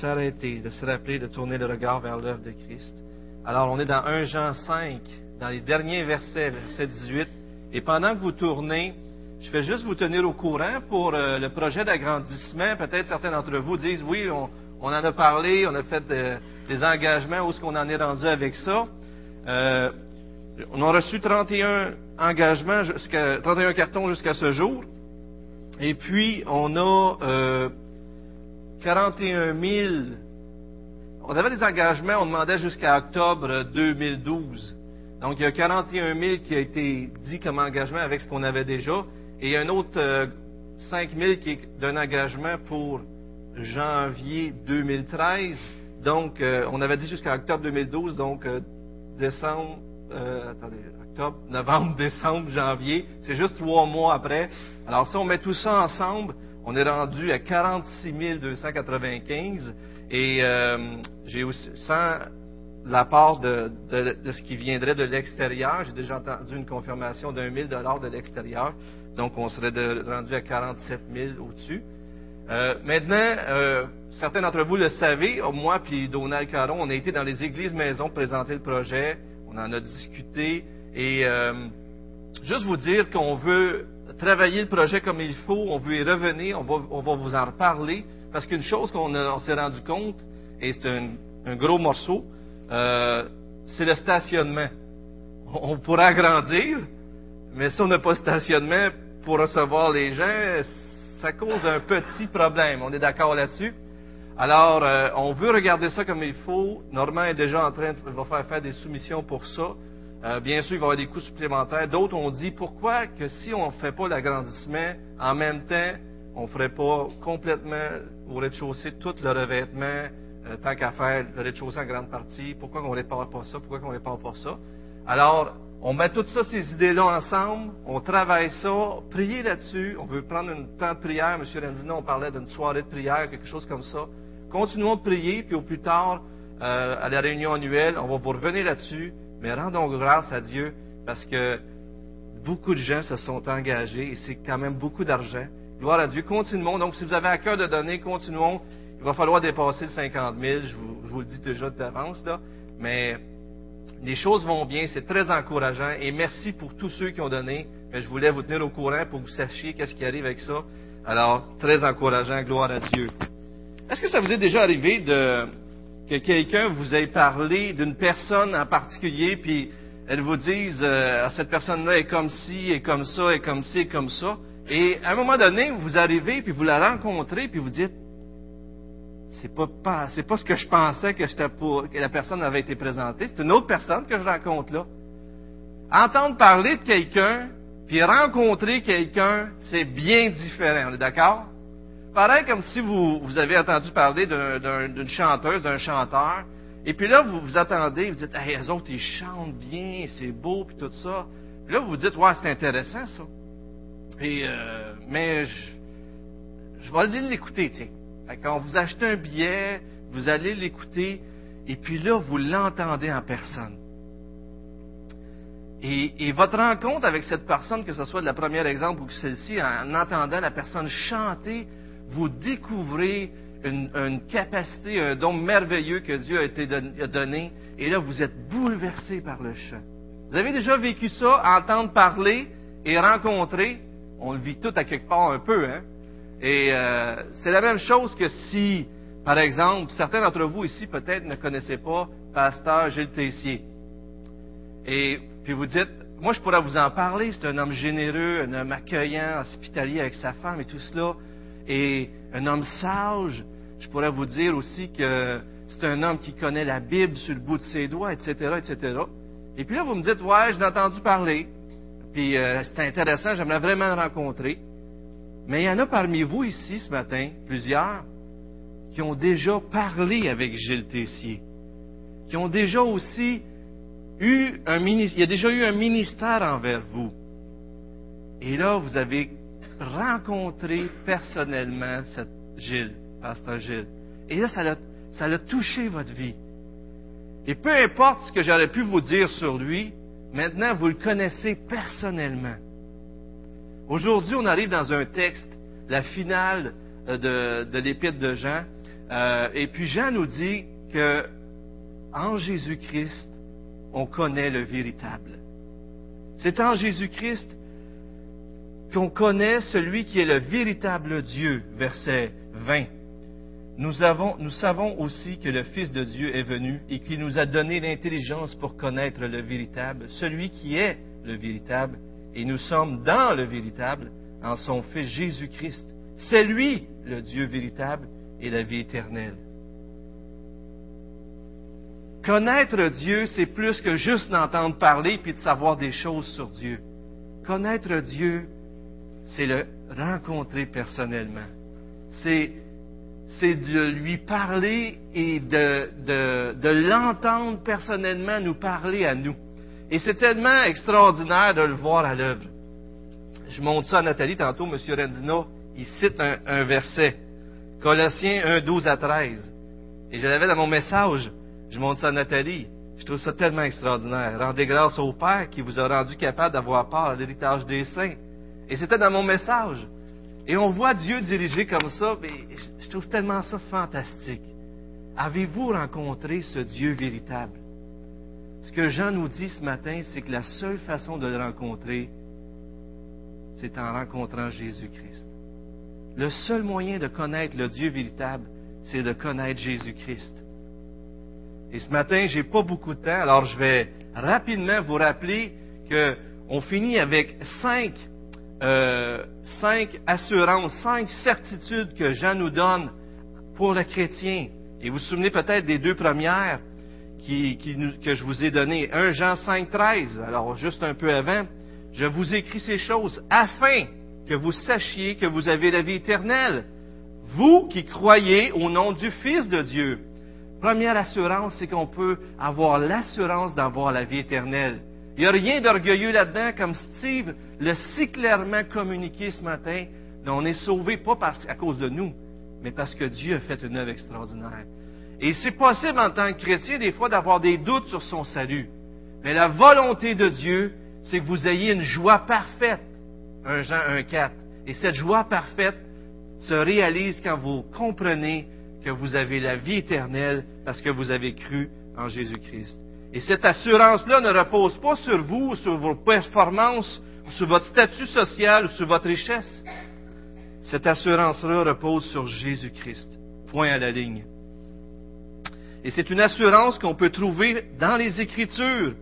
s'arrêter, de se rappeler, de tourner le regard vers l'œuvre de Christ. Alors, on est dans 1 Jean 5, dans les derniers versets, verset 18. Et pendant que vous tournez, je vais juste vous tenir au courant pour euh, le projet d'agrandissement. Peut-être certains d'entre vous disent, oui, on, en a parlé, on a fait euh, des engagements, où est-ce qu'on en est rendu avec ça? Euh, on a reçu 31 engagements, jusqu'à 31 cartons jusqu'à ce jour. Et puis, on a 41 000. On avait des engagements, on demandait jusqu'à octobre 2012. Donc, il y a 41 000 qui a été dit comme engagement avec ce qu'on avait déjà. Et il y a un autre 5 euh, 000 qui est d'un engagement pour janvier 2013. Donc, euh, on avait dit jusqu'à octobre 2012, donc euh, décembre, attendez, octobre, novembre, décembre, janvier. C'est juste trois mois après. Alors, si on met tout ça ensemble, on est rendu à 46 295 et euh, j'ai aussi, sans la part de, ce qui viendrait de l'extérieur, j'ai déjà entendu une confirmation d'un 1000 dollars de l'extérieur, donc on serait rendu à 47 000 au-dessus. Euh, maintenant, euh, certains d'entre vous le savez, moi puis Donald Caron, on a été dans les églises maisons présenter le projet, on en a discuté et juste vous dire qu'on veut travailler le projet comme il faut, on veut y revenir, on va, on va vous en reparler, parce qu'une chose qu'on s'est rendu compte, et c'est un, gros morceau, euh, c'est le stationnement. On, pourrait agrandir, mais si on n'a pas de stationnement pour recevoir les gens, ça cause un petit problème. On est d'accord là-dessus? Alors, euh, on veut regarder ça comme il faut. Normand est déjà en train de va faire faire des soumissions pour ça. Euh, bien sûr, il va y avoir des coûts supplémentaires. D'autres ont dit pourquoi que si on ne fait pas l'agrandissement, en même temps, on ne ferait pas complètement au rez-de-chaussée tout le revêtement, euh, tant qu'à faire le rez-de-chaussée en grande partie? Pourquoi on ne répare pas ça? Pourquoi on ne répare pas ça? Alors, on met toutes ces idées-là ensemble, on travaille ça, prier là-dessus. On veut prendre un temps de prière. M. Rendino, on parlait d'une soirée de prière, quelque chose comme ça. Continuons de prier, puis au plus tard, euh, à la réunion annuelle, on va vous revenir là-dessus. Mais rendons grâce à Dieu parce que beaucoup de gens se sont engagés et c'est quand même beaucoup d'argent. Gloire à Dieu. Continuons. Donc, si vous avez à cœur de donner, continuons. Il va falloir dépasser le 50 000. Je vous, je vous le dis déjà d'avance, là. Mais les choses vont bien. C'est très encourageant. Et merci pour tous ceux qui ont donné. Mais je voulais vous tenir au courant pour que vous sachiez qu'est-ce qui arrive avec ça. Alors, très encourageant. Gloire à Dieu. Est-ce que ça vous est déjà arrivé de, que quelqu'un vous ait parlé d'une personne en particulier, puis elle vous dise euh, cette personne-là est comme ci, est comme ça, est comme ci, est comme ça. Et à un moment donné, vous arrivez, puis vous la rencontrez, puis vous dites c'est pas, pas c'est pas ce que je pensais que, pour, que la personne avait été présentée. C'est une autre personne que je rencontre là. Entendre parler de quelqu'un, puis rencontrer quelqu'un, c'est bien différent. On est d'accord? Pareil comme si vous, vous avez entendu parler d'une chanteuse, d'un chanteur, et puis là, vous vous attendez, vous dites, hey, eux autres, ils chantent bien, c'est beau, puis tout ça. Là, vous vous dites, ouais, c'est intéressant, ça. Et, euh, mais je, je vais aller l'écouter, tiens. quand vous achetez un billet, vous allez l'écouter, et puis là, vous l'entendez en personne. Et, votre rencontre avec cette personne, que ce soit de la première exemple ou celle-ci, en entendant la personne chanter, vous découvrez une, capacité, un don merveilleux que Dieu a, été donné, et là, vous êtes bouleversé par le chant. Vous avez déjà vécu ça, entendre parler et rencontrer. On le vit tout à quelque part un peu, hein? Et euh, c'est la même chose que si, par exemple, certains d'entre vous ici peut-être ne connaissaient pas Pasteur Gilles Tessier. Et puis vous dites, moi je pourrais vous en parler, c'est un homme généreux, un homme accueillant, hospitalier avec sa femme et tout cela et un homme sage. Je pourrais vous dire aussi que c'est un homme qui connaît la Bible sur le bout de ses doigts, etc., etc. Et puis là, vous me dites, ouais, je l'ai entendu parler, puis euh, c'est intéressant, j'aimerais vraiment le rencontrer. Mais il y en a parmi vous ici ce matin, plusieurs, qui ont déjà parlé avec Gilles Tessier, qui ont déjà aussi eu un ministère, il y a déjà eu un ministère envers vous. Et là, vous avez rencontrer personnellement cette Gilles, pasteur Gilles. Et là, ça l'a, ça l'a touché votre vie. Et peu importe ce que j'aurais pu vous dire sur lui, maintenant vous le connaissez personnellement. Aujourd'hui, on arrive dans un texte, la finale euh, de, de l'épître de Jean. Euh, et puis Jean nous dit que en Jésus-Christ, on connaît le véritable. C'est en Jésus-Christ qu'on connaît celui qui est le véritable Dieu, verset 20. Nous, avons, nous savons aussi que le Fils de Dieu est venu et qu'il nous a donné l'intelligence pour connaître le véritable, celui qui est le véritable, et nous sommes dans le véritable en son Fils Jésus-Christ. C'est lui le Dieu véritable et la vie éternelle. Connaître Dieu, c'est plus que juste d'entendre parler puis de savoir des choses sur Dieu. Connaître Dieu, c'est le rencontrer personnellement. C'est, de lui parler et de, de, de l'entendre personnellement nous parler à nous. Et c'est tellement extraordinaire de le voir à l'œuvre. Je montre ça à Nathalie tantôt, M. Rendino, il cite un, un verset. Colossiens 1, 12 à 13. Et je l'avais dans mon message. Je montre ça à Nathalie. Je trouve ça tellement extraordinaire. Rendez grâce au Père qui vous a rendu capable d'avoir part à l'héritage des saints. Et c'était dans mon message. Et on voit Dieu diriger comme ça, mais je trouve tellement ça fantastique. Avez-vous rencontré ce Dieu véritable? Ce que Jean nous dit ce matin, c'est que la seule façon de le rencontrer, c'est en rencontrant Jésus-Christ. Le seul moyen de connaître le Dieu véritable, c'est de connaître Jésus-Christ. Et ce matin, j'ai pas beaucoup de temps, alors je vais rapidement vous rappeler que on finit avec cinq, euh, cinq assurances, cinq certitudes que Jean nous donne pour le chrétien. Et vous vous souvenez peut-être des deux premières que je vous ai données. 1 Jean 5, 13. Alors, juste un peu avant, je vous écris ces choses afin que vous sachiez que vous avez la vie éternelle. Vous qui croyez au nom du Fils de Dieu. Première assurance, c'est qu'on peut avoir l'assurance d'avoir la vie éternelle. Il n'y a rien d'orgueilleux là-dedans, comme Steve le si clairement communiqué ce matin. On est sauvé pas à cause de nous, mais parce que Dieu a fait une œuvre extraordinaire. Et c'est possible en tant que chrétien des fois d'avoir des doutes sur son salut. Mais la volonté de Dieu, c'est que vous ayez une joie parfaite. 1 Jean 1,4. Et cette joie parfaite se réalise quand vous comprenez que vous avez la vie éternelle parce que vous avez cru en Jésus-Christ. Et cette assurance-là ne repose pas sur vous, sur vos performances, sur votre statut social sur votre richesse. Cette assurance-là repose sur Jésus-Christ. Point à la ligne. Et c'est une assurance qu'on peut trouver dans les Écritures.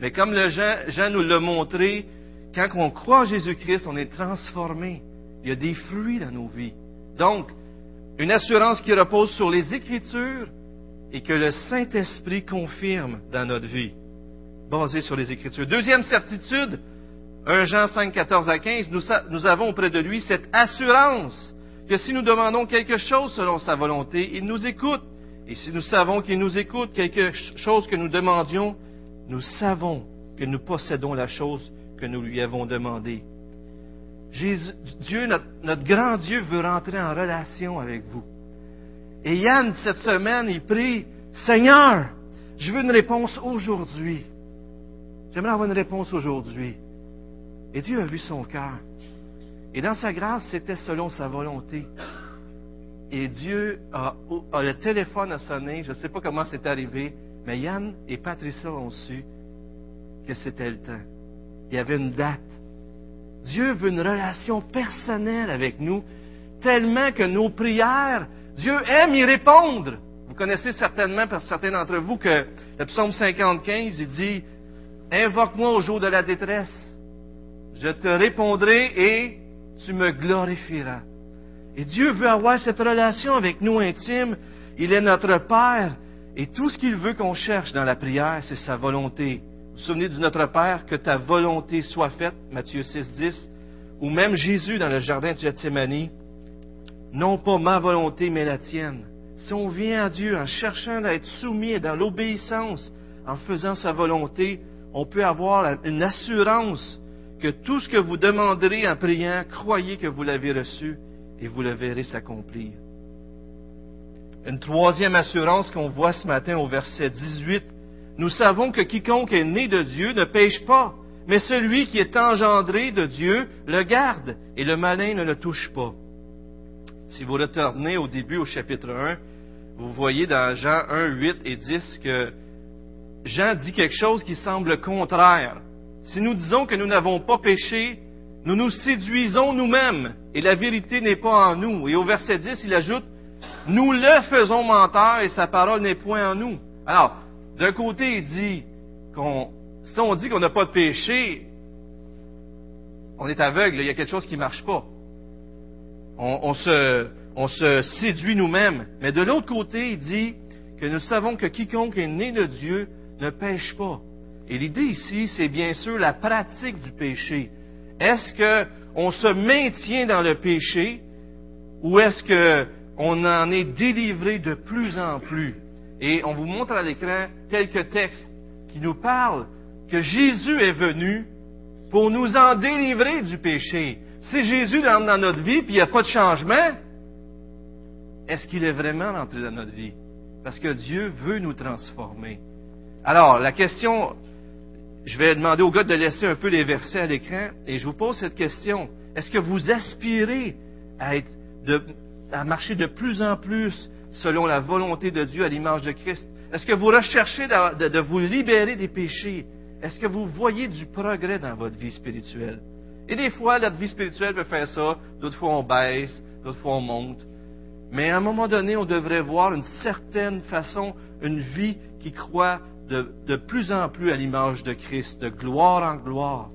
Mais comme le Jean, Jean nous l'a montré, quand on croit en Jésus-Christ, on est transformé. Il y a des fruits dans nos vies. Donc, une assurance qui repose sur les Écritures et que le Saint-Esprit confirme dans notre vie, basée sur les Écritures. Deuxième certitude, 1 Jean 5, 14 à 15, nous, nous avons auprès de lui cette assurance que si nous demandons quelque chose selon sa volonté, il nous écoute. Et si nous savons qu'il nous écoute, quelque chose que nous demandions, nous savons que nous possédons la chose que nous lui avons demandée. Dieu, notre, grand Dieu, veut rentrer en relation avec vous. Et Yann, cette semaine, il prie, Seigneur, je veux une réponse aujourd'hui. J'aimerais avoir une réponse aujourd'hui. Et Dieu a vu son cœur. Et dans sa grâce, c'était selon sa volonté. Et Dieu a, a le téléphone a sonné, je ne sais pas comment c'est arrivé, mais Yann et Patricia ont su que c'était le temps. Il y avait une date. Dieu veut une relation personnelle avec nous, tellement que nos prières, Dieu aime y répondre. Vous connaissez certainement, pour certains d'entre vous, que le psaume 55, il dit, Invoque-moi au jour de la détresse, je te répondrai et tu me glorifieras. Et Dieu veut avoir cette relation avec nous intime. Il est notre Père. Et tout ce qu'il veut qu'on cherche dans la prière, c'est sa volonté. Vous vous souvenez du Notre Père, que ta volonté soit faite, Matthieu 6, 10, ou même Jésus dans le jardin de Gethsemane, non pas ma volonté, mais la tienne. Si on vient à Dieu en cherchant à être soumis dans l'obéissance, en faisant sa volonté, on peut avoir une assurance que tout ce que vous demanderez en priant, croyez que vous l'avez reçu et vous le verrez s'accomplir. Une troisième assurance qu'on voit ce matin au verset 18 nous savons que quiconque est né de Dieu ne pêche pas, mais celui qui est engendré de Dieu le garde, et le malin ne le touche pas. Si vous retournez au début au chapitre 1, vous voyez dans Jean 1, 8 et 10 que Jean dit quelque chose qui semble contraire. Si nous disons que nous n'avons pas péché, nous nous séduisons nous-mêmes et la vérité n'est pas en nous. Et au verset 10, il ajoute, nous le faisons menteur et sa parole n'est point en nous. Alors, d'un côté, il dit qu'on, si on dit qu'on n'a pas de péché, on est aveugle, il y a quelque chose qui ne marche pas. On, se, se séduit nous-mêmes. Mais de l'autre côté, il dit que nous savons que quiconque est né de Dieu ne pêche pas. Et l'idée ici, c'est bien sûr la pratique du péché. Est-ce qu'on se maintient dans le péché ou est-ce qu'on en est délivré de plus en plus? Et on vous montre à l'écran quelques textes qui nous parlent que Jésus est venu pour nous en délivrer du péché. Si Jésus entre dans notre vie puis il n'y a pas de changement, est-ce qu'il est vraiment entré dans notre vie? Parce que Dieu veut nous transformer. Alors, la question, je vais demander au gars de laisser un peu les versets à l'écran et je vous pose cette question. Est-ce que vous aspirez à marcher de plus en plus selon la volonté de Dieu à l'image de Christ? Est-ce que vous recherchez de, vous libérer des péchés? Est-ce que vous voyez du progrès dans votre vie spirituelle? Et des fois, notre vie spirituelle peut faire ça, d'autres fois on baisse, d'autres fois on monte. Mais à un moment donné, on devrait voir une certaine façon, une vie qui croit de, plus en plus à l'image de Christ, de gloire en gloire.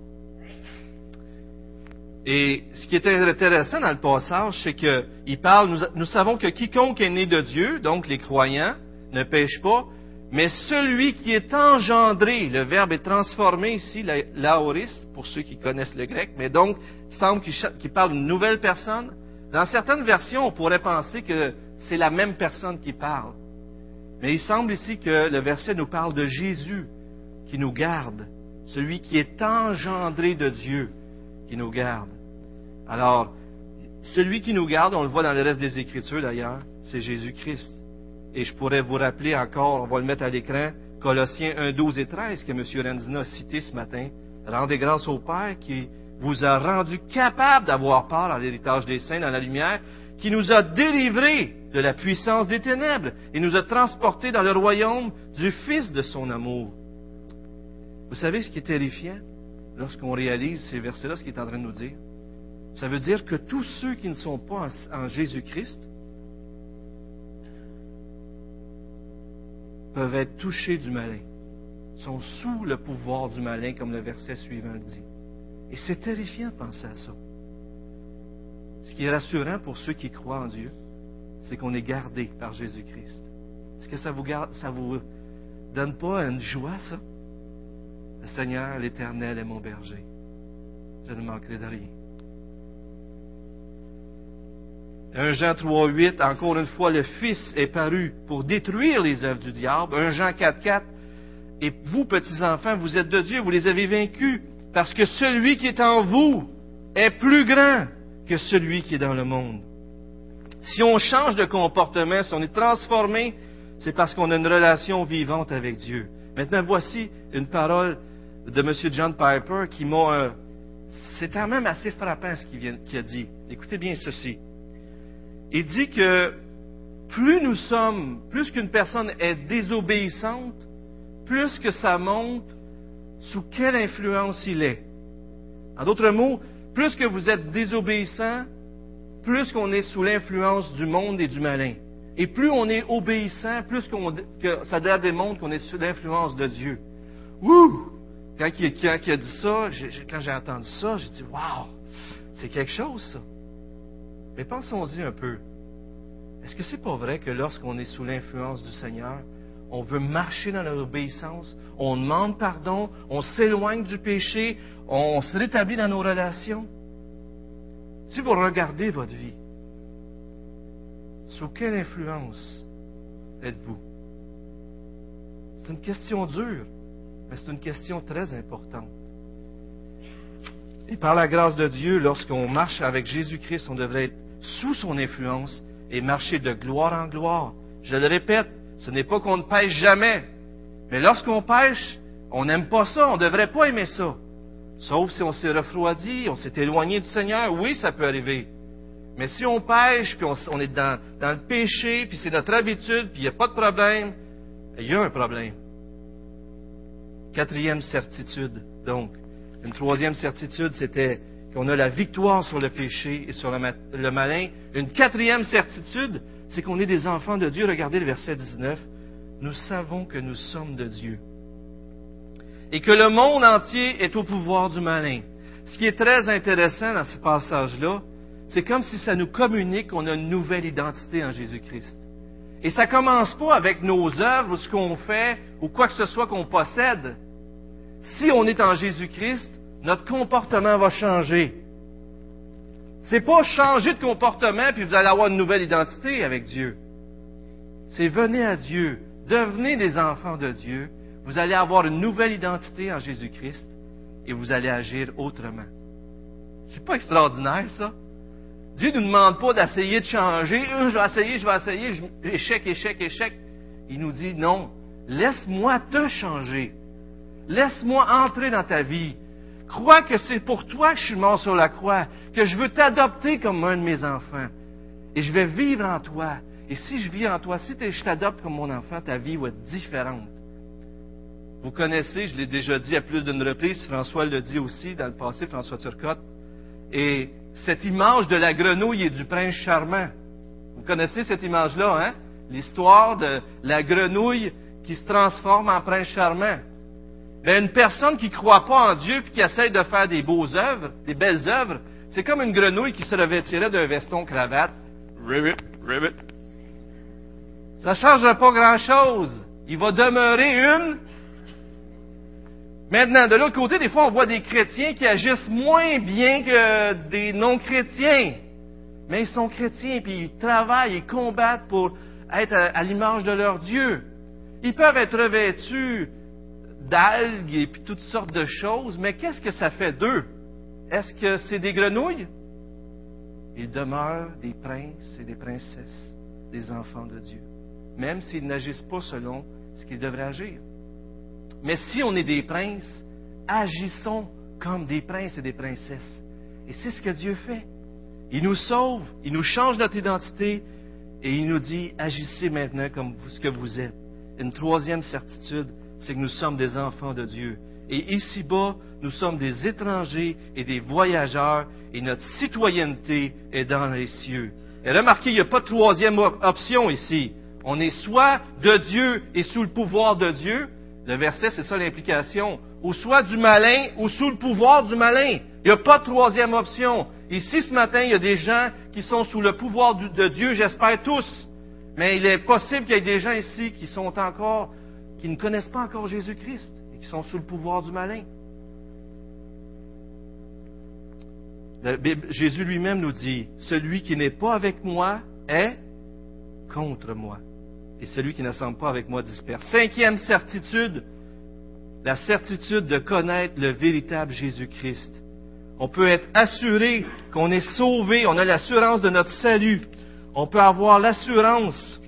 Et ce qui est intéressant dans le passage, c'est qu'il parle, nous, nous, savons que quiconque est né de Dieu, donc les croyants, ne pêche pas, mais celui qui est engendré, le verbe est transformé ici, laoris, pour ceux qui connaissent le grec, mais donc, semble qu'il parle d'une nouvelle personne. Dans certaines versions, on pourrait penser que c'est la même personne qui parle. Mais il semble ici que le verset nous parle de Jésus qui nous garde, celui qui est engendré de Dieu qui nous garde. Alors, celui qui nous garde, on le voit dans le reste des Écritures d'ailleurs, c'est Jésus-Christ. Et je pourrais vous rappeler encore, on va le mettre à l'écran, Colossiens 1, 12 et 13 que M. Renzina a cité ce matin. Rendez grâce au Père qui vous a rendu capable d'avoir part à l'héritage des saints dans la lumière, qui nous a délivrés de la puissance des ténèbres et nous a transportés dans le royaume du Fils de son amour. Vous savez ce qui est terrifiant lorsqu'on réalise ces versets-là, ce qu'il est en train de nous dire? Ça veut dire que tous ceux qui ne sont pas en, Jésus-Christ peuvent être touchés du malin, sont sous le pouvoir du malin, comme le verset suivant le dit. Et c'est terrifiant de penser à ça. Ce qui est rassurant pour ceux qui croient en Dieu, c'est qu'on est gardé par Jésus-Christ. Est-ce que ça vous, garde, ça vous donne pas une joie, ça? Le Seigneur, l'Éternel est mon berger. Je ne manquerai de rien. 1 Jean 3, 8, encore une fois, le Fils est paru pour détruire les œuvres du diable. 1 Jean 4, 4, et vous, petits enfants, vous êtes de Dieu, vous les avez vaincus, parce que celui qui est en vous est plus grand que celui qui est dans le monde. Si on change de comportement, si on est transformé, c'est parce qu'on a une relation vivante avec Dieu. Maintenant, voici une parole de M. John Piper qui m'a... Euh, c'est quand même assez frappant ce qu'il a dit. Écoutez bien ceci. Il dit que plus nous sommes, plus qu'une personne est désobéissante, plus que ça montre sous quelle influence il est. En d'autres mots, plus que vous êtes désobéissant, plus qu'on est sous l'influence du monde et du malin. Et plus on est obéissant, plus ça démontre qu'on est sous l'influence de Dieu. Ouh! Quand il, a dit ça, quand j'ai entendu ça, j'ai dit, waouh! C'est quelque chose, ça. Mais pensons-y un peu. Est-ce que c'est pas vrai que lorsqu'on est sous l'influence du Seigneur, on veut marcher dans l'obéissance, on demande pardon, on s'éloigne du péché, on se rétablit dans nos relations? Si vous regardez votre vie, sous quelle influence êtes-vous? C'est une question dure, mais c'est une question très importante. Et par la grâce de Dieu, lorsqu'on marche avec Jésus-Christ, on devrait être sous son influence et marcher de gloire en gloire. Je le répète, ce n'est pas qu'on ne pêche jamais, mais lorsqu'on pêche, on n'aime pas ça, on ne devrait pas aimer ça. Sauf si on s'est refroidi, on s'est éloigné du Seigneur, oui, ça peut arriver. Mais si on pêche, puis on, est dans, dans, le péché, puis c'est notre habitude, puis il n'y a pas de problème, il y a un problème. Quatrième certitude, donc. Une troisième certitude, c'était qu'on a la victoire sur le péché et sur le, malin. Une quatrième certitude, c'est qu'on est des enfants de Dieu. Regardez le verset 19. Nous savons que nous sommes de Dieu. Et que le monde entier est au pouvoir du malin. Ce qui est très intéressant dans ce passage-là, c'est comme si ça nous communique qu'on a une nouvelle identité en Jésus-Christ. Et ça commence pas avec nos œuvres ou ce qu'on fait ou quoi que ce soit qu'on possède. Si on est en Jésus-Christ, notre comportement va changer. C'est pas changer de comportement puis vous allez avoir une nouvelle identité avec Dieu. C'est venez à Dieu, devenez des enfants de Dieu, vous allez avoir une nouvelle identité en Jésus-Christ et vous allez agir autrement. C'est pas extraordinaire ça? Dieu nous demande pas d'essayer de changer, euh, je vais essayer, je vais essayer, échec, échec, échec. Il nous dit non, laisse-moi te changer. Laisse-moi entrer dans ta vie. Crois que c'est pour toi que je suis mort sur la croix, que je veux t'adopter comme un de mes enfants. Et je vais vivre en toi. Et si je vis en toi, si je t'adopte comme mon enfant, ta vie va être différente. Vous connaissez, je l'ai déjà dit à plus d'une reprise, François le dit aussi dans le passé, François Turcotte, et cette image de la grenouille et du prince charmant. Vous connaissez cette image-là, hein? L'histoire de la grenouille qui se transforme en prince charmant. Mais une personne qui ne croit pas en Dieu et qui essaie de faire des beaux œuvres, des belles œuvres, c'est comme une grenouille qui se revêtirait d'un veston cravate. Ribbit, ribbit. Ça ne changera pas grand-chose. Il va demeurer une. Maintenant, de l'autre côté, des fois, on voit des chrétiens qui agissent moins bien que des non-chrétiens. Mais ils sont chrétiens, puis ils travaillent, ils combattent pour être à, l'image de leur Dieu. Ils peuvent être revêtus d'algues et puis toutes sortes de choses, mais qu'est-ce que ça fait d'eux? Est-ce que c'est des grenouilles? Ils demeurent des princes et des princesses, des enfants de Dieu, même s'ils n'agissent pas selon ce qu'ils devraient agir. Mais si on est des princes, agissons comme des princes et des princesses. Et c'est ce que Dieu fait. Il nous sauve, il nous change notre identité et il nous dit, agissez maintenant comme ce que vous êtes. Une troisième certitude, c'est que nous sommes des enfants de Dieu. Et ici-bas, nous sommes des étrangers et des voyageurs, et notre citoyenneté est dans les cieux. Et remarquez, il n'y a pas de troisième option ici. On est soit de Dieu et sous le pouvoir de Dieu. Le verset, c'est ça l'implication. Ou soit du malin ou sous le pouvoir du malin. Il n'y a pas de troisième option. Ici, ce matin, il y a des gens qui sont sous le pouvoir de Dieu, j'espère tous. Mais il est possible qu'il y ait des gens ici qui sont encore qui ne connaissent pas encore Jésus-Christ et qui sont sous le pouvoir du malin. Jésus lui-même nous dit, celui qui n'est pas avec moi est contre moi. Et celui qui ne semble pas avec moi disperse. Cinquième certitude, la certitude de connaître le véritable Jésus-Christ. On peut être assuré qu'on est sauvé, on a l'assurance de notre salut. On peut avoir l'assurance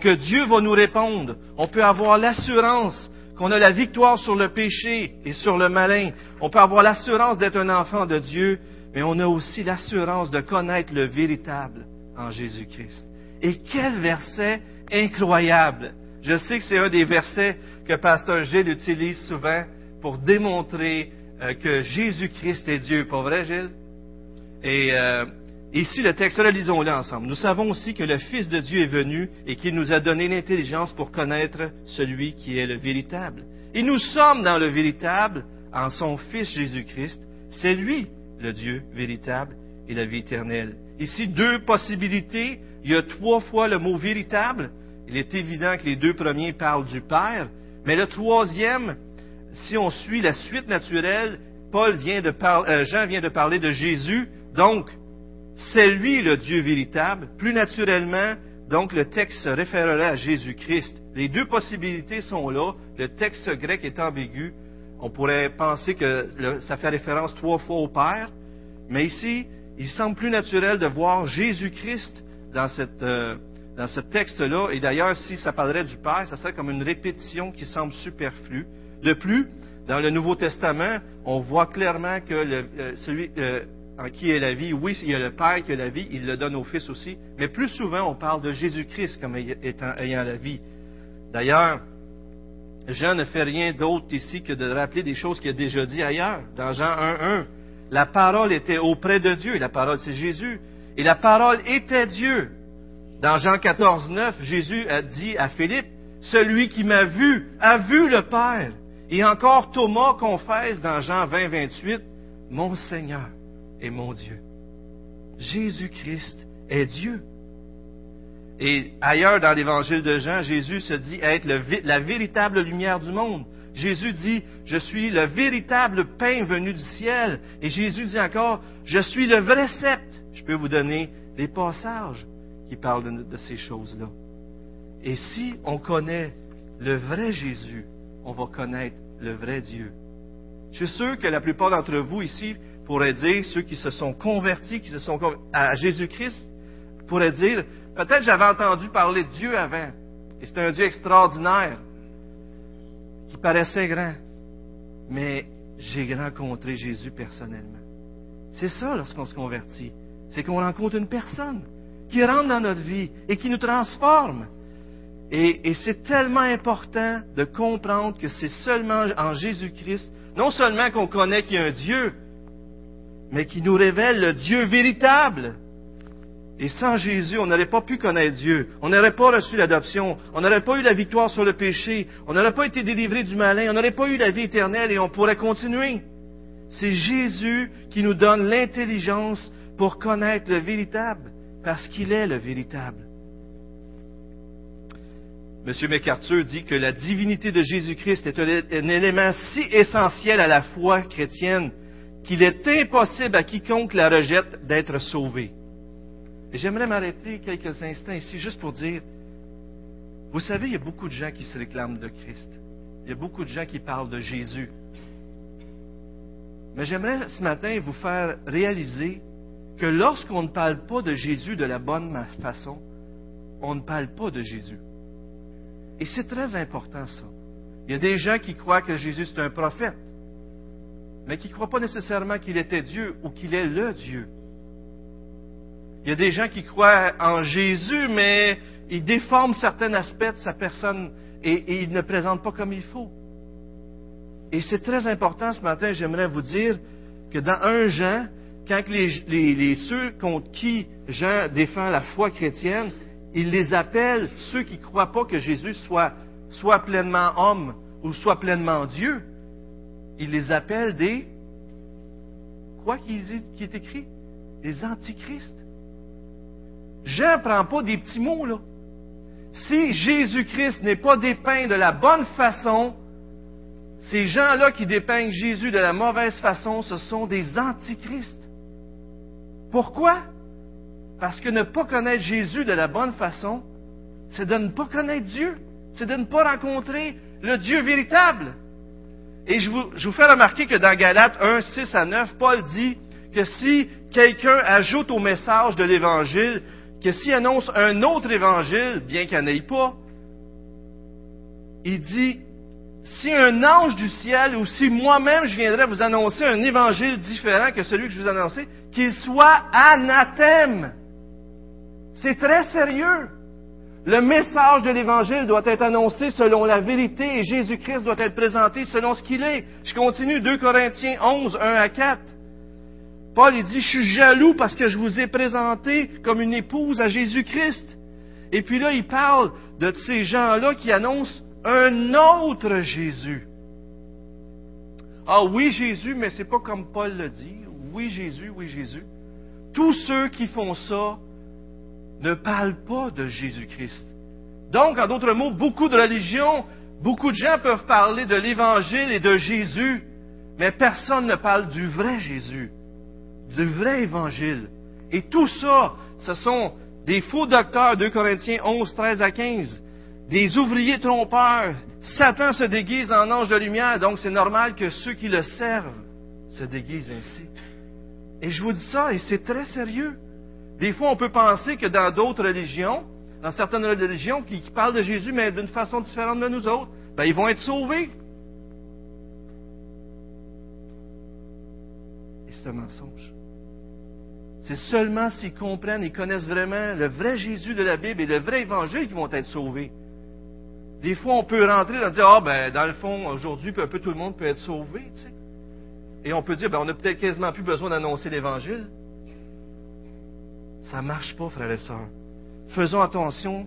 que Dieu va nous répondre. On peut avoir l'assurance qu'on a la victoire sur le péché et sur le malin. On peut avoir l'assurance d'être un enfant de Dieu, mais on a aussi l'assurance de connaître le véritable en Jésus-Christ. Et quel verset incroyable! Je sais que c'est un des versets que Pasteur Gilles utilise souvent pour démontrer euh, que Jésus-Christ est Dieu. Pas vrai, Gilles? Et euh, Ici, le texte, lisons-le ensemble. Nous savons aussi que le Fils de Dieu est venu et qu'il nous a donné l'intelligence pour connaître celui qui est le véritable. Et nous sommes dans le véritable en son Fils Jésus-Christ. C'est lui, le Dieu véritable et la vie éternelle. Ici, deux possibilités. Il y a trois fois le mot véritable. Il est évident que les deux premiers parlent du Père, mais le troisième, si on suit la suite naturelle, Paul vient de euh, Jean vient de parler de Jésus, donc c'est lui le Dieu véritable. Plus naturellement, donc le texte se référerait à Jésus-Christ. Les deux possibilités sont là. Le texte grec est ambigu. On pourrait penser que ça fait référence trois fois au Père, mais ici, il semble plus naturel de voir Jésus-Christ dans, euh, dans ce texte-là. Et d'ailleurs, si ça parlerait du Père, ça serait comme une répétition qui semble superflue. De plus, dans le Nouveau Testament, on voit clairement que euh, celui, euh, en qui est la vie. Oui, il y a le Père qui a la vie, il le donne au Fils aussi, mais plus souvent on parle de Jésus-Christ comme étant, ayant la vie. D'ailleurs, Jean ne fait rien d'autre ici que de rappeler des choses qu'il a déjà dit ailleurs. Dans Jean 1.1, la parole était auprès de Dieu, la parole c'est Jésus, et la parole était Dieu. Dans Jean 14.9, Jésus a dit à Philippe, celui qui m'a vu a vu le Père. Et encore Thomas confesse dans Jean 20, 28, Mon Seigneur et mon Dieu. Jésus-Christ est Dieu. Et ailleurs dans l'évangile de Jean, Jésus se dit être la véritable lumière du monde. Jésus dit, je suis le véritable pain venu du ciel. Et Jésus dit encore, je suis le vrai sceptre. Je peux vous donner des passages qui parlent de, de ces choses-là. Et si on connaît le vrai Jésus, on va connaître le vrai Dieu. Je suis sûr que la plupart d'entre vous ici pourraient dire, ceux qui se sont convertis, qui se sont à Jésus-Christ, pourraient dire, peut-être j'avais entendu parler de Dieu avant, et c'est un Dieu extraordinaire, qui paraissait grand, mais j'ai rencontré Jésus personnellement. C'est ça lorsqu'on se convertit, c'est qu'on rencontre une personne qui rentre dans notre vie et qui nous transforme. Et, c'est tellement important de comprendre que c'est seulement en Jésus-Christ, non seulement qu'on connaît qu'il y a un Dieu, mais qui nous révèle le Dieu véritable. Et sans Jésus, on n'aurait pas pu connaître Dieu. On n'aurait pas reçu l'adoption. On n'aurait pas eu la victoire sur le péché. On n'aurait pas été délivré du malin. On n'aurait pas eu la vie éternelle et on pourrait continuer. C'est Jésus qui nous donne l'intelligence pour connaître le véritable, parce qu'il est le véritable. M. MacArthur dit que la divinité de Jésus-Christ est un élément si essentiel à la foi chrétienne qu'il est impossible à quiconque la rejette d'être sauvé. Et j'aimerais m'arrêter quelques instants ici juste pour dire, vous savez, il y a beaucoup de gens qui se réclament de Christ. Il y a beaucoup de gens qui parlent de Jésus. Mais j'aimerais ce matin vous faire réaliser que lorsqu'on ne parle pas de Jésus de la bonne façon, on ne parle pas de Jésus. Et c'est très important ça. Il y a des gens qui croient que Jésus est un prophète, mais qui ne croient pas nécessairement qu'il était Dieu ou qu'il est le Dieu. Il y a des gens qui croient en Jésus, mais ils déforment certains aspects de sa personne et, ils ne présentent pas comme il faut. Et c'est très important ce matin, j'aimerais vous dire que dans un Jean, quand les, ceux contre qui Jean défend la foi chrétienne, il les appelle ceux qui ne croient pas que Jésus soit, soit pleinement homme ou soit pleinement Dieu. Il les appelle des... Quoi qui est écrit? Des antichrists. Jean ne prend pas des petits mots, là. Si Jésus-Christ n'est pas dépeint de la bonne façon, ces gens-là qui dépeignent Jésus de la mauvaise façon, ce sont des antichrists. Pourquoi? Parce que ne pas connaître Jésus de la bonne façon, c'est de ne pas connaître Dieu, c'est de ne pas rencontrer le Dieu véritable. Et je vous, fais remarquer que dans Galates 1, 6 à 9, Paul dit que si quelqu'un ajoute au message de l'Évangile, que s'il annonce un autre Évangile, bien qu'il n'y en ait pas, il dit, si un ange du ciel ou si moi-même je viendrais vous annoncer un évangile différent que celui que je vous ai annoncé, qu'il soit anathème. C'est très sérieux. Le message de l'Évangile doit être annoncé selon la vérité et Jésus-Christ doit être présenté selon ce qu'il est. Je continue 2 Corinthiens 11, 1 à 4. Paul il dit, je suis jaloux parce que je vous ai présenté comme une épouse à Jésus-Christ. Et puis là, il parle de ces gens-là qui annoncent un autre Jésus. Ah oui, Jésus, mais c'est pas comme Paul le dit. Oui, Jésus, oui, Jésus. Tous ceux qui font ça ne parlent pas de Jésus-Christ. Donc, en d'autres mots, beaucoup de religions, beaucoup de gens peuvent parler de l'Évangile et de Jésus, mais personne ne parle du vrai Jésus, du vrai Évangile. Et tout ça, ce sont des faux docteurs, 2 Corinthiens 11, 13 à 15, des ouvriers trompeurs. Satan se déguise en ange de lumière, donc c'est normal que ceux qui le servent se déguisent ainsi. Et je vous dis ça, et c'est très sérieux. Des fois, on peut penser que dans d'autres religions, dans certaines religions qui, parlent de Jésus, mais d'une façon différente de nous autres, ben, ils vont être sauvés. Et c'est un mensonge. C'est seulement s'ils comprennent et connaissent vraiment le vrai Jésus de la Bible et le vrai Évangile qu'ils vont être sauvés. Des fois, on peut rentrer dans dire, ah ben, dans le fond, aujourd'hui, un peu tout le monde peut être sauvé, tu sais. Et on peut dire, ben, on n'a peut-être quasiment plus besoin d'annoncer l'Évangile. Ça ne marche pas, frères et sœurs. Faisons attention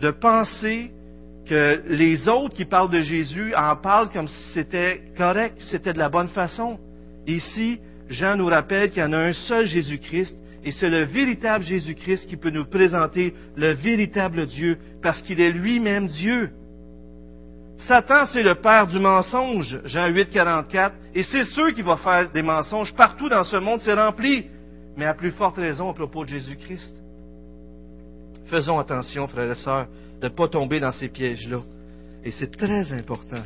de penser que les autres qui parlent de Jésus en parlent comme si c'était correct, c'était de la bonne façon. Ici, Jean nous rappelle qu'il y en a un seul Jésus-Christ, et c'est le véritable Jésus-Christ qui peut nous présenter le véritable Dieu, parce qu'il est lui-même Dieu. Satan, c'est le père du mensonge, Jean 8, 44, et c'est sûr qu'il va faire des mensonges. Partout dans ce monde, c'est rempli, mais à plus forte raison à propos de Jésus-Christ. Faisons attention, frères et sœurs, de ne pas tomber dans ces pièges-là. Et c'est très important.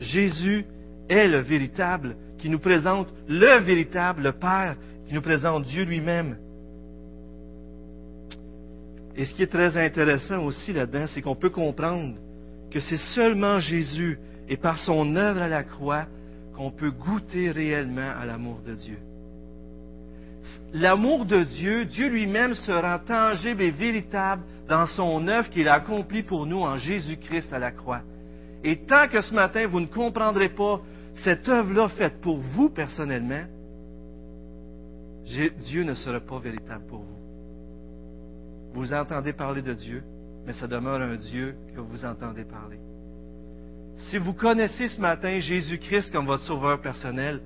Jésus est le véritable, qui nous présente le véritable, le Père, qui nous présente Dieu lui-même. Et ce qui est très intéressant aussi là-dedans, c'est qu'on peut comprendre que c'est seulement Jésus et par son œuvre à la croix qu'on peut goûter réellement à l'amour de Dieu. L'amour de Dieu, Dieu lui-même se rend tangible et véritable dans son œuvre qu'il a accomplie pour nous en Jésus-Christ à la croix. Et tant que ce matin vous ne comprendrez pas cette œuvre-là faite pour vous personnellement, Dieu ne sera pas véritable pour vous. Vous entendez parler de Dieu, mais ça demeure un Dieu que vous entendez parler. Si vous connaissez ce matin Jésus-Christ comme votre sauveur personnel,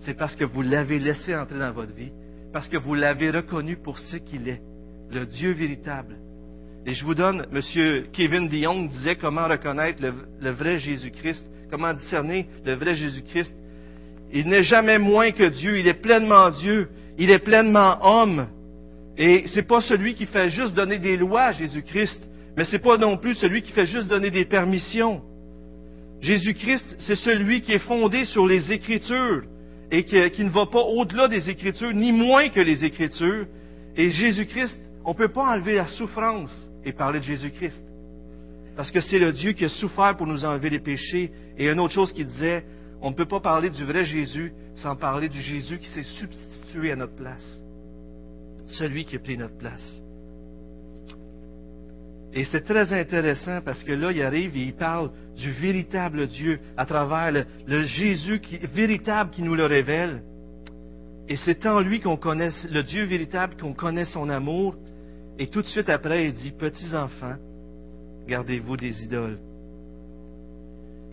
c'est parce que vous l'avez laissé entrer dans votre vie, parce que vous l'avez reconnu pour ce qu'il est, le Dieu véritable, et je vous donne, M. Kevin Dion disait comment reconnaître le, vrai Jésus-Christ, comment discerner le vrai Jésus-Christ. Il n'est jamais moins que Dieu, il est pleinement Dieu, il est pleinement homme. Et c'est pas celui qui fait juste donner des lois à Jésus-Christ, mais c'est pas non plus celui qui fait juste donner des permissions. Jésus-Christ, c'est celui qui est fondé sur les Écritures et qui, ne va pas au-delà des Écritures, ni moins que les Écritures. Et Jésus-Christ, on ne peut pas enlever la souffrance et parler de Jésus-Christ. Parce que c'est le Dieu qui a souffert pour nous enlever les péchés. Et une autre chose qu'il disait, on ne peut pas parler du vrai Jésus sans parler du Jésus qui s'est substitué à notre place. Celui qui a pris notre place. Et c'est très intéressant parce que là, il arrive et il parle du véritable Dieu à travers le, Jésus véritable qui nous le révèle. Et c'est en lui qu'on connaît le Dieu véritable, qu'on connaît son amour, et tout de suite après, il dit, petits enfants, gardez-vous des idoles.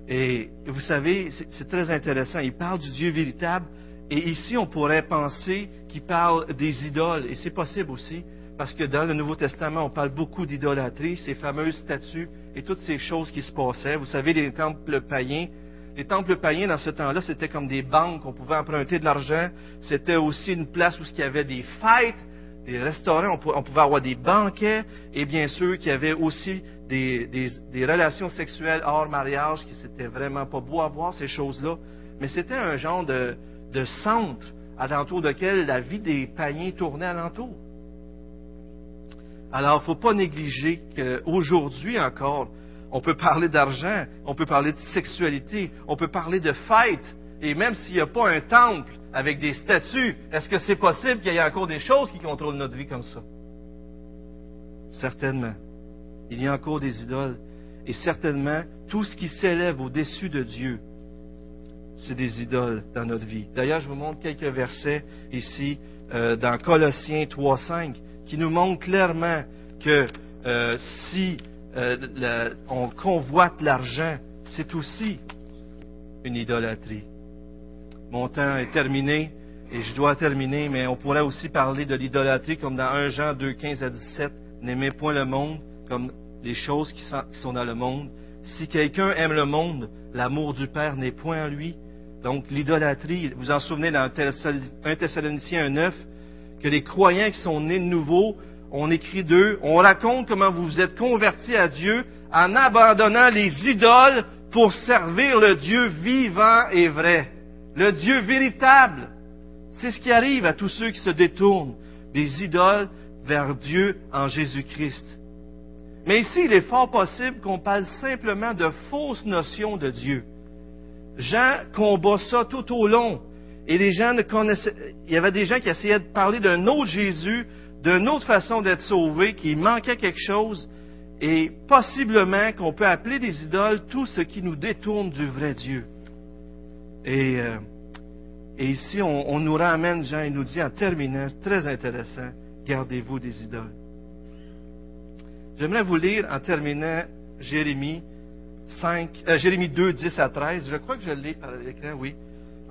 Et vous savez, c'est très intéressant. Il parle du Dieu véritable. Et ici, on pourrait penser qu'il parle des idoles. Et c'est possible aussi, parce que dans le Nouveau Testament, on parle beaucoup d'idolâtrie, ces fameuses statues et toutes ces choses qui se passaient. Vous savez, les temples païens. Les temples païens, dans ce temps-là, c'était comme des banques, on pouvait emprunter de l'argent. C'était aussi une place où il y avait des fêtes des restaurants, on pouvait avoir des banquets, et bien sûr qu'il y avait aussi des, relations sexuelles hors mariage, qui c'était vraiment pas beau à voir, ces choses-là. Mais c'était un genre de, de centre alentour duquel la vie des païens tournait alentour. Alors, il ne faut pas négliger qu'aujourd'hui encore, on peut parler d'argent, on peut parler de sexualité, on peut parler de fêtes, et même s'il n'y a pas un temple, avec des statues, est-ce que c'est possible qu'il y ait encore des choses qui contrôlent notre vie comme ça? Certainement. Il y a encore des idoles. Et certainement, tout ce qui s'élève au-dessus de Dieu, c'est des idoles dans notre vie. D'ailleurs, je vous montre quelques versets ici euh, dans Colossiens 3.5 qui nous montrent clairement que euh, si euh, on convoite l'argent, c'est aussi une idolâtrie. Mon temps est terminé et je dois terminer, mais on pourrait aussi parler de l'idolâtrie comme dans 1 Jean 2, 15 à 17. N'aimez point le monde comme les choses qui sont dans le monde. Si quelqu'un aime le monde, l'amour du Père n'est point en lui. Donc l'idolâtrie, vous en souvenez dans 1 Thessaloniciens 9, que les croyants qui sont nés de nouveau, on écrit d'eux, on raconte comment vous vous êtes convertis à Dieu en abandonnant les idoles pour servir le Dieu vivant et vrai. Le Dieu véritable. C'est ce qui arrive à tous ceux qui se détournent des idoles vers Dieu en Jésus-Christ. Mais ici, il est fort possible qu'on parle simplement de fausses notions de Dieu. Jean combat ça tout au long. Et les gens ne connaissaient, il y avait des gens qui essayaient de parler d'un autre Jésus, d'une autre façon d'être sauvé, qu'il manquait quelque chose, et possiblement qu'on peut appeler des idoles tout ce qui nous détourne du vrai Dieu. Et, euh, ici, on, nous ramène, Jean, il nous dit en terminant, très intéressant, gardez-vous des idoles. J'aimerais vous lire en terminant Jérémie 5, euh, Jérémie 2, 10 à 13. Je crois que je l'ai par l'écran, oui.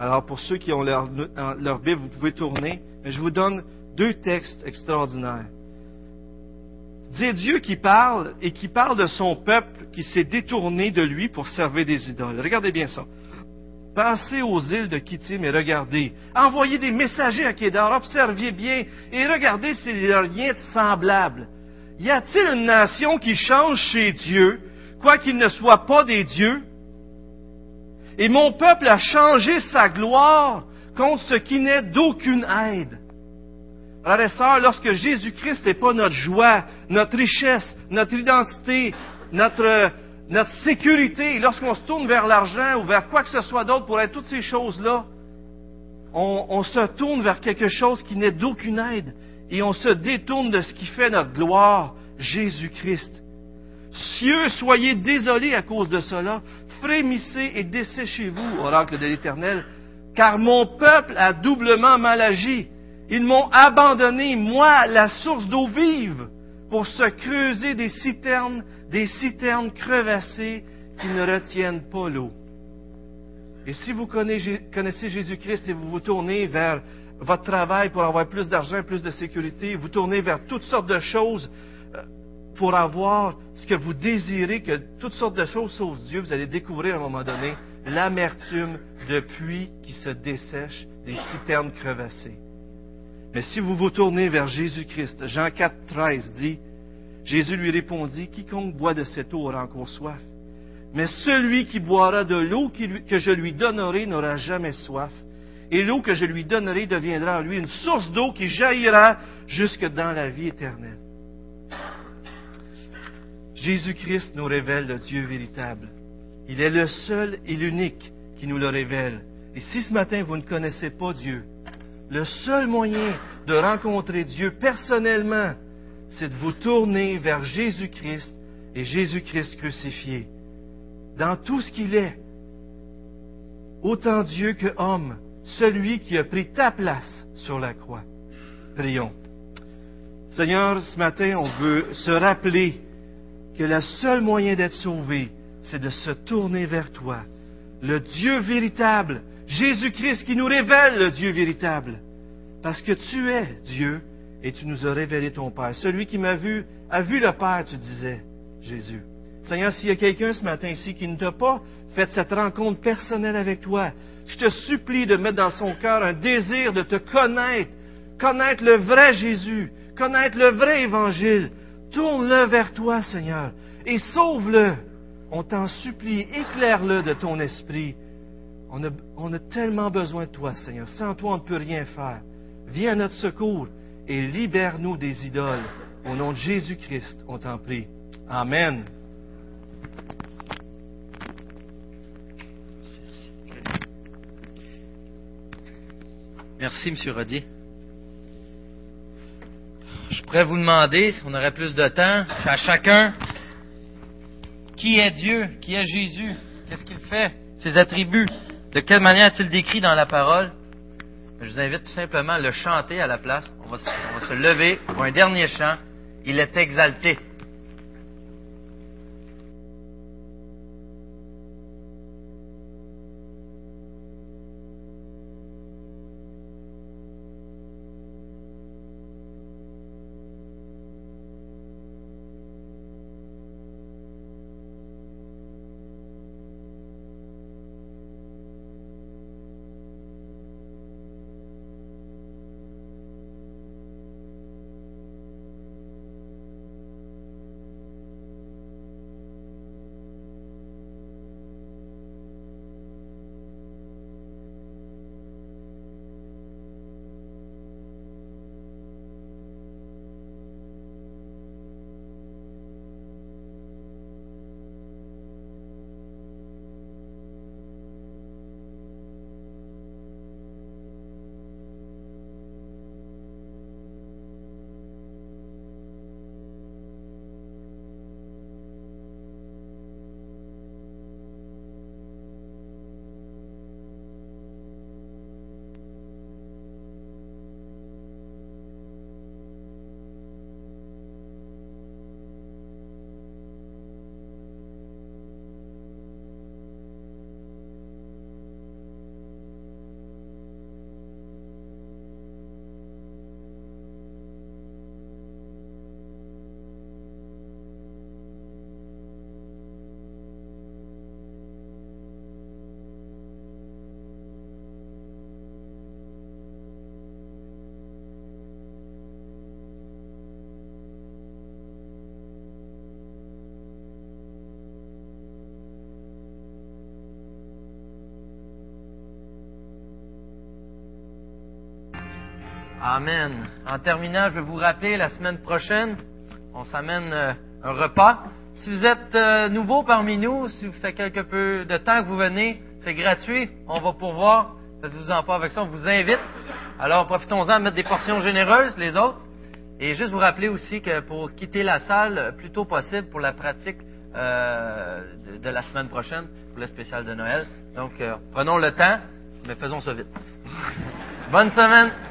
Alors, pour ceux qui ont leur, leur Bible, vous pouvez tourner. Mais je vous donne deux textes extraordinaires. C'est Dieu qui parle et qui parle de son peuple qui s'est détourné de lui pour servir des idoles. Regardez bien ça. Passez aux îles de Kittim et regardez. Envoyez des messagers à Kédar, observez bien et regardez s'il n'y a rien de semblable. Y a-t-il une nation qui change chez Dieu, quoiqu'il ne soit pas des dieux? Et mon peuple a changé sa gloire contre ce qui n'est d'aucune aide. Frères et sœurs, lorsque Jésus-Christ n'est pas notre joie, notre richesse, notre identité, notre, notre sécurité, lorsqu'on se tourne vers l'argent ou vers quoi que ce soit d'autre pour être toutes ces choses-là, on, on, se tourne vers quelque chose qui n'est d'aucune aide et on se détourne de ce qui fait notre gloire, Jésus-Christ. Cieux, soyez désolés à cause de cela, frémissez et desséchez-vous, oracle de l'Éternel, car mon peuple a doublement mal agi. Ils m'ont abandonné, moi, la source d'eau vive, pour se creuser des citernes, des citernes crevassées qui ne retiennent pas l'eau. Et si vous connaissez Jésus-Christ et vous vous tournez vers votre travail pour avoir plus d'argent, plus de sécurité, vous tournez vers toutes sortes de choses pour avoir ce que vous désirez, que toutes sortes de choses sauf Dieu, vous allez découvrir à un moment donné l'amertume de puits qui se dessèche, des citernes crevassées. Mais si vous vous tournez vers Jésus-Christ, Jean 4, 13 dit, Jésus lui répondit, Quiconque boit de cette eau aura encore soif. Mais celui qui boira de l'eau que je lui donnerai n'aura jamais soif. Et l'eau que je lui donnerai deviendra en lui une source d'eau qui jaillira jusque dans la vie éternelle. Jésus-Christ nous révèle le Dieu véritable. Il est le seul et l'unique qui nous le révèle. Et si ce matin vous ne connaissez pas Dieu, le seul moyen de rencontrer Dieu personnellement, c'est de vous tourner vers Jésus-Christ et Jésus-Christ crucifié. Dans tout ce qu'il est, autant Dieu que homme, celui qui a pris ta place sur la croix. Prions. Seigneur, ce matin, on veut se rappeler que le seul moyen d'être sauvé, c'est de se tourner vers toi, le Dieu véritable, Jésus-Christ qui nous révèle le Dieu véritable. Parce que tu es Dieu et tu nous as révélé ton Père. Celui qui m'a vu a vu le Père, tu disais, Jésus. Seigneur, s'il y a quelqu'un ce matin ici qui ne t'a pas fait cette rencontre personnelle avec toi, je te supplie de mettre dans son cœur un désir de te connaître, connaître le vrai Jésus, connaître le vrai Évangile. Tourne-le vers toi, Seigneur, et sauve-le. On t'en supplie, éclaire-le de ton esprit. On a, tellement besoin de toi, Seigneur. Sans toi, on ne peut rien faire. Viens à notre secours et libère-nous des idoles. Au nom de Jésus-Christ, on t'en prie. Amen. Merci, M. Rodier. Je pourrais vous demander, si on aurait plus de temps, à chacun, qui est Dieu, qui est Jésus, qu'est-ce qu'il fait, ses attributs, de quelle manière est-il décrit dans la parole? Je vous invite tout simplement à le chanter à la place. On va, on va se lever pour un dernier chant. Il est exalté. Amen. En terminant, je vais vous rappeler, la semaine prochaine, on s'amène euh, un repas. Si vous êtes euh, nouveau parmi nous, si vous faites quelque peu de temps que vous venez, c'est gratuit. On va pourvoir. Faites-vous-en pas avec ça. On vous invite. Alors, profitons-en de mettre des portions généreuses, les autres. Et juste vous rappeler aussi que pour quitter la salle le plus tôt possible pour la pratique euh, de, de la semaine prochaine, pour le spécial de Noël. Donc, euh, prenons le temps, mais faisons ça vite. Bonne semaine!